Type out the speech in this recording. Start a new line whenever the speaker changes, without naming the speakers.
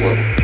world.